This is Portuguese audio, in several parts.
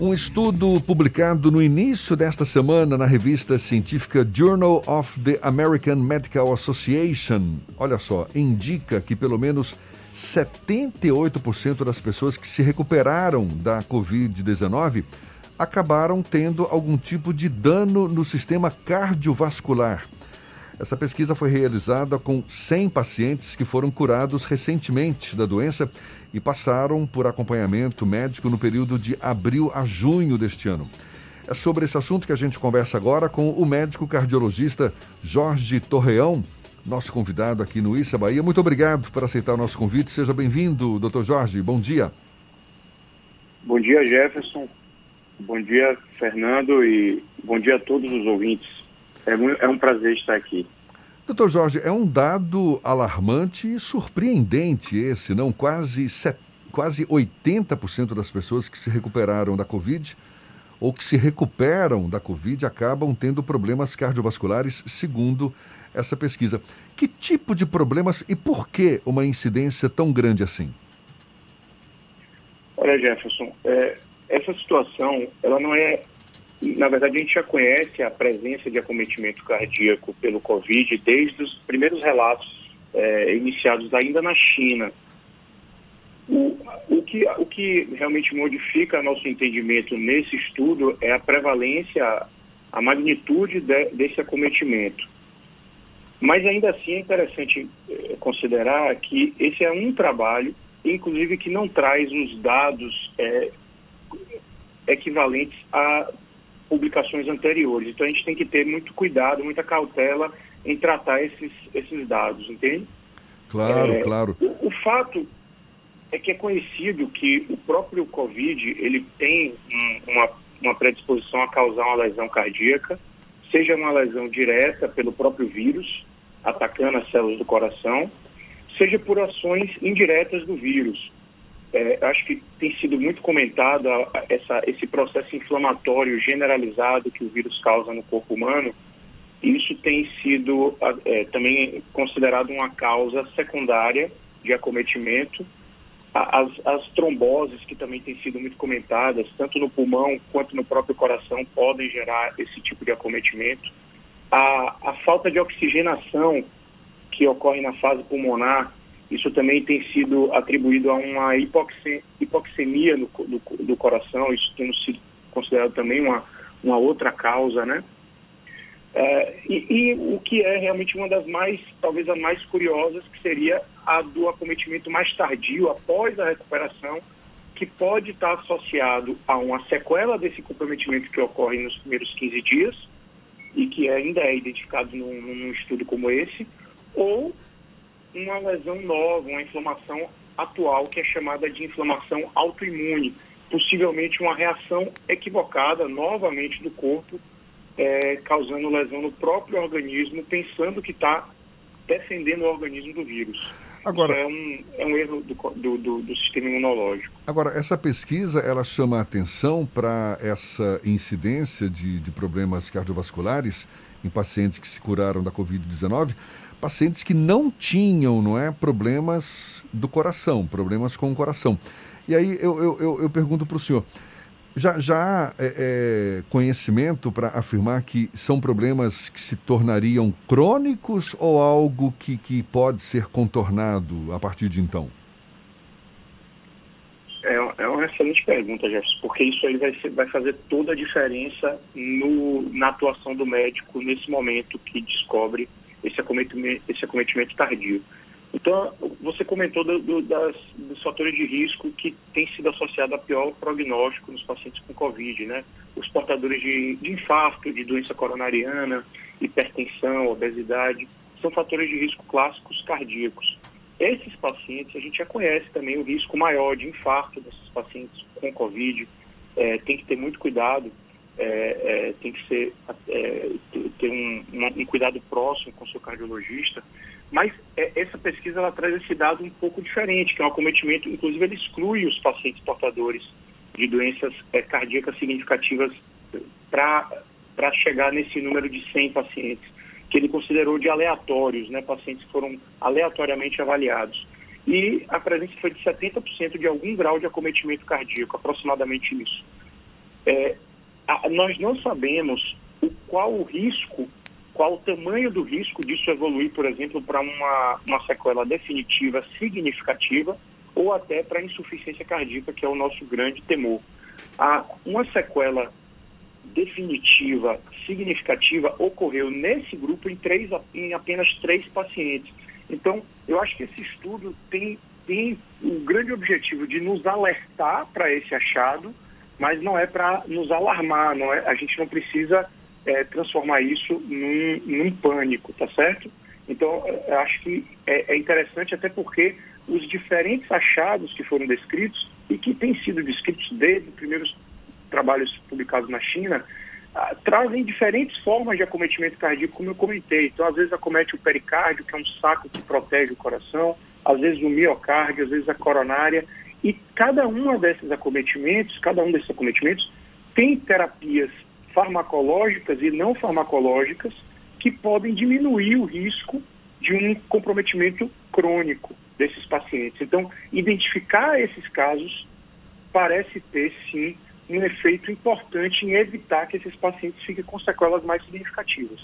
Um estudo publicado no início desta semana na revista científica Journal of the American Medical Association, olha só, indica que pelo menos 78% das pessoas que se recuperaram da Covid-19 acabaram tendo algum tipo de dano no sistema cardiovascular. Essa pesquisa foi realizada com 100 pacientes que foram curados recentemente da doença e passaram por acompanhamento médico no período de abril a junho deste ano. É sobre esse assunto que a gente conversa agora com o médico cardiologista Jorge Torreão, nosso convidado aqui no Issa Bahia. Muito obrigado por aceitar o nosso convite. Seja bem-vindo, doutor Jorge. Bom dia. Bom dia, Jefferson. Bom dia, Fernando, e bom dia a todos os ouvintes. É, é um prazer estar aqui. Doutor Jorge, é um dado alarmante e surpreendente esse, não? Quase, set... quase 80% das pessoas que se recuperaram da Covid ou que se recuperam da Covid acabam tendo problemas cardiovasculares, segundo essa pesquisa. Que tipo de problemas e por que uma incidência tão grande assim? Olha, Jefferson, é, essa situação, ela não é na verdade, a gente já conhece a presença de acometimento cardíaco pelo Covid desde os primeiros relatos é, iniciados ainda na China. O, o, que, o que realmente modifica nosso entendimento nesse estudo é a prevalência, a magnitude de, desse acometimento. Mas ainda assim é interessante é, considerar que esse é um trabalho, inclusive que não traz os dados é, equivalentes a publicações anteriores. Então a gente tem que ter muito cuidado, muita cautela em tratar esses, esses dados, entende? Claro, é, claro. O, o, fato é que é conhecido que o próprio Covid ele tem um, uma, uma predisposição a causar uma lesão cardíaca, seja uma lesão direta pelo próprio vírus, atacando as células do coração, seja por ações indiretas do vírus, é, acho que tem sido muito comentado essa, esse processo inflamatório generalizado que o vírus causa no corpo humano. Isso tem sido é, também considerado uma causa secundária de acometimento. As, as, tromboses, que também têm sido muito comentadas, tanto no pulmão quanto no próprio coração, podem gerar esse tipo de acometimento. A, a falta de oxigenação que ocorre na fase pulmonar isso também tem sido atribuído a uma hipoxemia, do, do, do, coração, isso tem sido considerado também uma, uma outra causa, né? É, e, e, o que é realmente uma das mais, talvez a mais curiosas, que seria a do acometimento mais tardio, após a recuperação, que pode estar associado a uma sequela desse comprometimento que ocorre nos primeiros 15 dias, e que ainda é identificado num, num estudo como esse, ou uma lesão nova, uma inflamação atual que é chamada de inflamação autoimune, possivelmente uma reação equivocada novamente do corpo, é, causando lesão no próprio organismo, pensando que está defendendo o organismo do vírus. Agora, é um, é um erro do, do, do, do, sistema imunológico. Agora, essa pesquisa, ela chama a atenção para essa incidência de, de problemas cardiovasculares em pacientes que se curaram da Covid-19, pacientes que não tinham, não é, problemas do coração, problemas com o coração. E aí eu, eu, eu, eu pergunto para o senhor, já, já há é, é, conhecimento para afirmar que são problemas que se tornariam crônicos ou algo que, que pode ser contornado a partir de então? É, é uma excelente pergunta, Jefferson, porque isso aí vai, ser, vai fazer toda a diferença no, na atuação do médico nesse momento que descobre esse acometimento, esse acometimento tardio. Então, você comentou do, do, das, dos fatores de risco que tem sido associado a pior prognóstico nos pacientes com Covid, né? Os portadores de, de infarto, de doença coronariana, hipertensão, obesidade, são fatores de risco clássicos cardíacos. Esses pacientes, a gente já conhece também o risco maior de infarto desses pacientes com Covid. É, tem que ter muito cuidado é, é, tem que ser, é, ter um, um, cuidado próximo com o seu cardiologista. Mas é, essa pesquisa ela traz esse dado um pouco diferente, que é um acometimento, inclusive ele exclui os pacientes portadores de doenças é, cardíacas significativas para chegar nesse número de 100 pacientes, que ele considerou de aleatórios, né, pacientes que foram aleatoriamente avaliados. E a presença foi de 70% de algum grau de acometimento cardíaco, aproximadamente isso. É, a, nós não sabemos o, qual o risco, qual o tamanho do risco disso evoluir, por exemplo, para uma, uma sequela definitiva significativa ou até para insuficiência cardíaca, que é o nosso grande temor. A, uma sequela definitiva significativa ocorreu nesse grupo em, três, em apenas três pacientes. Então, eu acho que esse estudo tem, tem o grande objetivo de nos alertar para esse achado, mas não é para nos alarmar, não é, a gente não precisa é, transformar isso num, num, pânico, tá certo? Então, é, acho que é, é interessante até porque os diferentes achados que foram descritos e que têm sido descritos desde os primeiros trabalhos publicados na China, ah, trazem diferentes formas de acometimento cardíaco, como eu comentei. Então, às vezes acomete o pericárdio, que é um saco que protege o coração, às vezes o miocárdio, às vezes a coronária. E cada um desses acometimentos, cada um desses acometimentos tem terapias farmacológicas e não farmacológicas que podem diminuir o risco de um comprometimento crônico desses pacientes. Então, identificar esses casos parece ter sim um efeito importante em evitar que esses pacientes fiquem com sequelas mais significativas.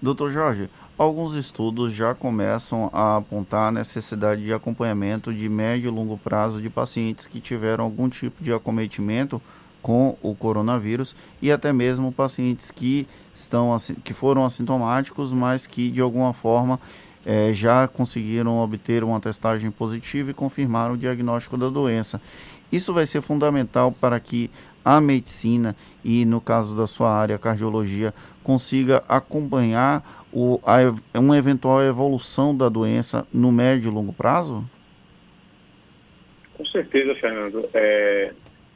Doutor Jorge, alguns estudos já começam a apontar a necessidade de acompanhamento de médio e longo prazo de pacientes que tiveram algum tipo de acometimento com o coronavírus e até mesmo pacientes que estão que foram assintomáticos, mas que de alguma forma é, já conseguiram obter uma testagem positiva e confirmaram o diagnóstico da doença. Isso vai ser fundamental para que a medicina e, no caso da sua área, cardiologia, consiga acompanhar o, a, uma eventual evolução da doença no médio e longo prazo? Com certeza, Fernando. É,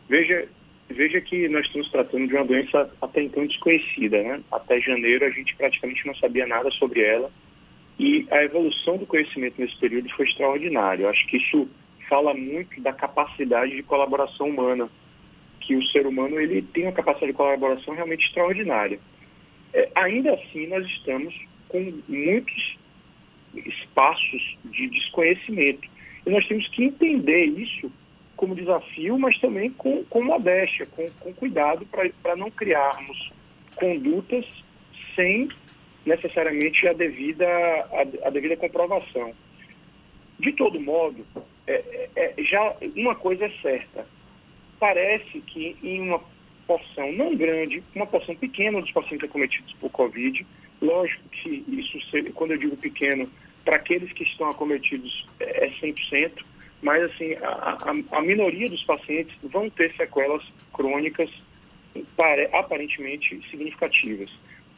veja, veja que nós estamos tratando de uma doença até então desconhecida. Né? Até janeiro a gente praticamente não sabia nada sobre ela e a evolução do conhecimento nesse período foi extraordinária. Eu acho que isso fala muito da capacidade de colaboração humana, que o ser humano ele tem uma capacidade de colaboração realmente extraordinária. É, ainda assim, nós estamos com muitos espaços de desconhecimento. E nós temos que entender isso como desafio, mas também com, com modéstia, com, com cuidado, para não criarmos condutas sem necessariamente a devida, a, a devida comprovação. De todo modo, é, é, é, já uma coisa é certa. Parece que em uma porção não grande, uma porção pequena dos pacientes acometidos por Covid, lógico que isso, quando eu digo pequeno, para aqueles que estão acometidos é 100%, mas assim, a, a, a minoria dos pacientes vão ter sequelas crônicas aparentemente significativas.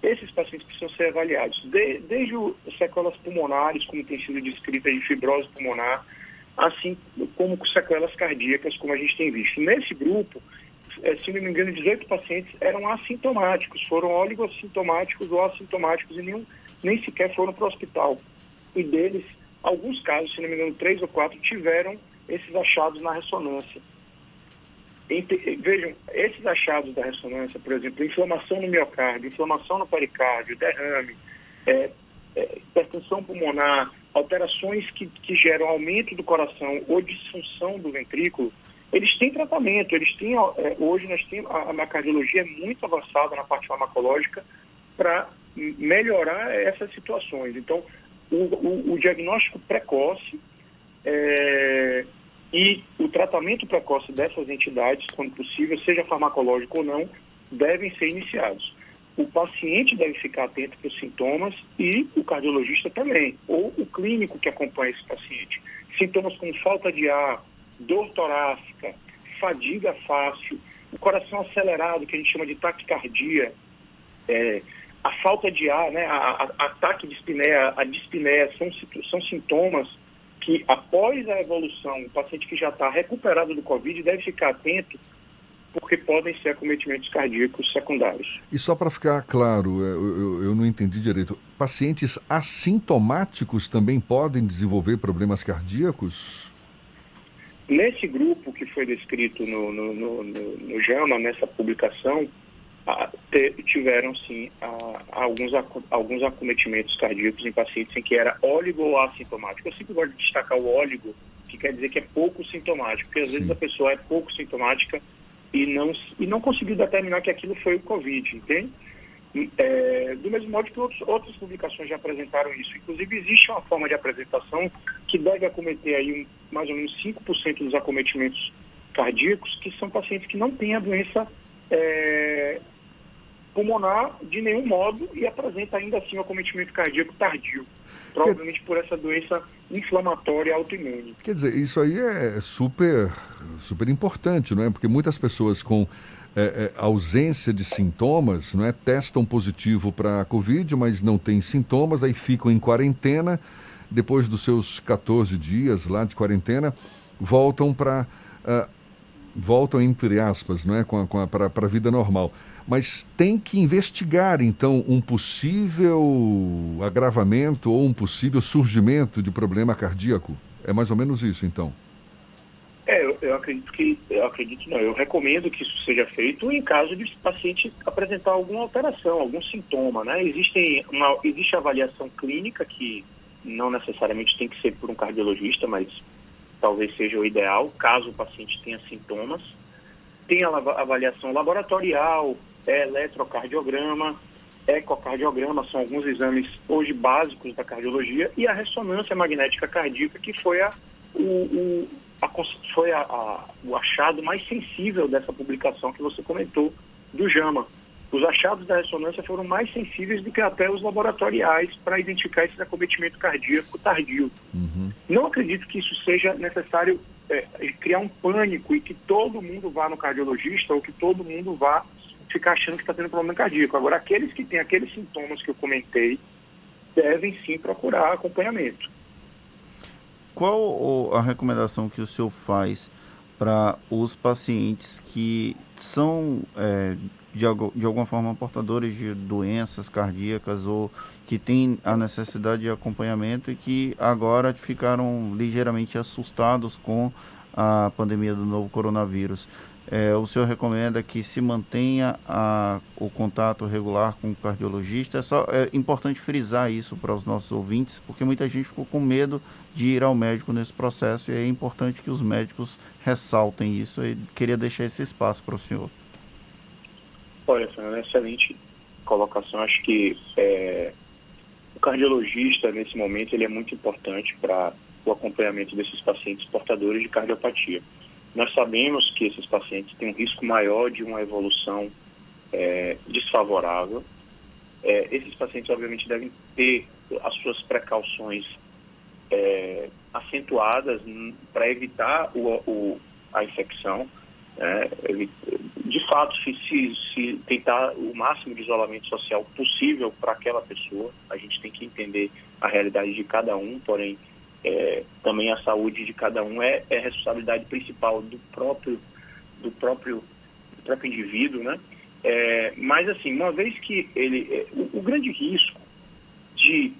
Esses pacientes precisam ser avaliados, de, desde sequelas pulmonares, como tem sido descrita de fibrose pulmonar, assim como com sequelas cardíacas, como a gente tem visto. Nesse grupo, é, se não me engano, 18 pacientes eram assintomáticos, foram oligossintomáticos ou assintomáticos e nenhum, nem sequer foram para o hospital. E deles, alguns casos, se não me engano, três ou quatro, tiveram esses achados na ressonância. Vejam, esses achados da ressonância, por exemplo, inflamação no miocárdio, inflamação no pericárdio, derrame, é, é, hipertensão pulmonar, alterações que, que geram aumento do coração ou disfunção do ventrículo, eles têm tratamento, eles têm, é, hoje nós temos, a, a cardiologia é muito avançada na parte farmacológica para melhorar essas situações. Então, o, o, o diagnóstico precoce é, e o tratamento precoce dessas entidades, quando possível, seja farmacológico ou não, devem ser iniciados. O paciente deve ficar atento para os sintomas e o cardiologista também, ou o clínico que acompanha esse paciente. Sintomas como falta de ar, dor torácica, fadiga fácil, o coração acelerado, que a gente chama de taquicardia, é, a falta de ar, né, a, a, ataque de espinéia, a dispneia, são, são sintomas que após a evolução, o paciente que já está recuperado do Covid deve ficar atento porque podem ser acometimentos cardíacos secundários. E só para ficar claro, eu, eu, eu, não entendi direito, pacientes assintomáticos também podem desenvolver problemas cardíacos? Nesse grupo que foi descrito no, no, no, no, no JAMA, nessa publicação, tiveram sim alguns, alguns acometimentos cardíacos em pacientes em que era óligo ou assintomático. Eu sempre gosto de destacar o óligo, que quer dizer que é pouco sintomático, porque às sim. vezes a pessoa é pouco sintomática e não, e não conseguiu determinar que aquilo foi o Covid, entende? É, do mesmo modo que outros, outras publicações já apresentaram isso. Inclusive, existe uma forma de apresentação que deve acometer aí um, mais ou menos 5% dos acometimentos cardíacos, que são pacientes que não têm a doença é, pulmonar de nenhum modo e apresenta ainda assim o acometimento cardíaco tardio provavelmente por essa doença inflamatória autoimune. Quer dizer, isso aí é super, super importante, não é? Porque muitas pessoas com é, é, ausência de sintomas, não é? Testam positivo para a Covid, mas não têm sintomas, aí ficam em quarentena. Depois dos seus 14 dias lá de quarentena, voltam para. Uh, voltam entre aspas, não é? Para a vida normal mas tem que investigar, então, um possível agravamento ou um possível surgimento de problema cardíaco. É mais ou menos isso, então. É, eu, eu, acredito que, eu acredito não, eu recomendo que isso seja feito em caso de paciente apresentar alguma alteração, algum sintoma, né? Existem uma, existe avaliação clínica que não necessariamente tem que ser por um cardiologista, mas talvez seja o ideal, caso o paciente tenha sintomas. Tem a avaliação laboratorial, é eletrocardiograma, ecocardiograma, são alguns exames hoje básicos da cardiologia, e a ressonância magnética cardíaca, que foi, a, o, o, a, foi a, a, o achado mais sensível dessa publicação que você comentou do JAMA. Os achados da ressonância foram mais sensíveis do que até os laboratoriais para identificar esse acometimento cardíaco tardio. Uhum. Não acredito que isso seja necessário é, criar um pânico e que todo mundo vá no cardiologista ou que todo mundo vá ficar achando que está tendo problema cardíaco. Agora, aqueles que têm aqueles sintomas que eu comentei devem sim procurar acompanhamento. Qual a recomendação que o senhor faz para os pacientes que são é, de, de alguma forma portadores de doenças cardíacas ou que têm a necessidade de acompanhamento e que agora ficaram ligeiramente assustados com a pandemia do novo coronavírus? É, o senhor recomenda que se mantenha a, o contato regular com o cardiologista. É, só, é importante frisar isso para os nossos ouvintes, porque muita gente ficou com medo de ir ao médico nesse processo e é importante que os médicos ressaltem isso. E queria deixar esse espaço para o senhor. Olha, é uma excelente colocação. Acho que é, o cardiologista, nesse momento, ele é muito importante para o acompanhamento desses pacientes portadores de cardiopatia. Nós sabemos que esses pacientes têm um risco maior de uma evolução é, desfavorável. É, esses pacientes, obviamente, devem ter as suas precauções é, acentuadas para evitar o, o, a infecção. Né? De fato, se, se, tentar o máximo de isolamento social possível para aquela pessoa, a gente tem que entender a realidade de cada um, porém, é, também a saúde de cada um é, é responsabilidade principal do próprio, do próprio, do próprio indivíduo, né? É, mas assim, uma vez que ele, é, o, o, grande risco de,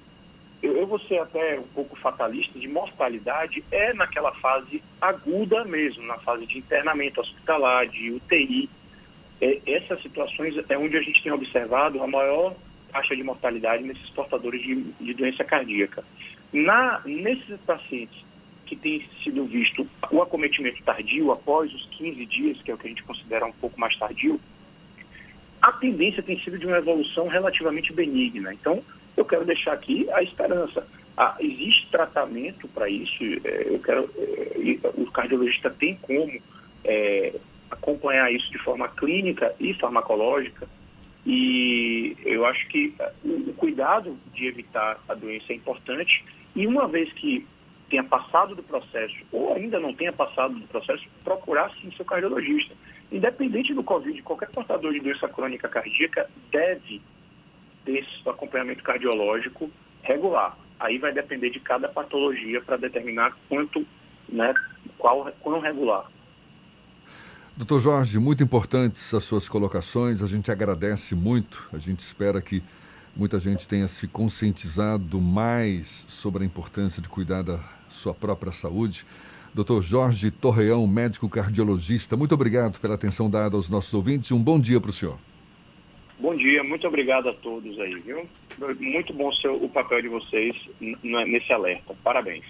eu, eu vou ser até um pouco fatalista, de mortalidade é naquela fase aguda mesmo, na fase de internamento hospitalar, de UTI. É, essas situações é onde a gente tem observado a maior taxa de mortalidade nesses portadores de, de doença cardíaca. Na, nesses pacientes que tem sido visto o acometimento tardio após os 15 dias, que é o que a gente considera um pouco mais tardio, a tendência tem sido de uma evolução relativamente benigna. Então, eu quero deixar aqui a esperança. Ah, existe tratamento para isso, é, eu quero, é, o cardiologista tem como é, acompanhar isso de forma clínica e farmacológica, e eu acho que o cuidado de evitar a doença é importante e uma vez que tenha passado do processo, ou ainda não tenha passado do processo, procurar sim seu cardiologista. Independente do Covid, qualquer portador de doença crônica cardíaca deve ter acompanhamento cardiológico regular. Aí vai depender de cada patologia para determinar quanto, né, qual, quão regular. Doutor Jorge, muito importantes as suas colocações, a gente agradece muito, a gente espera que muita gente tenha se conscientizado mais sobre a importância de cuidar da sua própria saúde. Doutor Jorge Torreão, médico cardiologista, muito obrigado pela atenção dada aos nossos ouvintes e um bom dia para o senhor. Bom dia, muito obrigado a todos aí, viu? Muito bom ser o papel de vocês nesse alerta. Parabéns.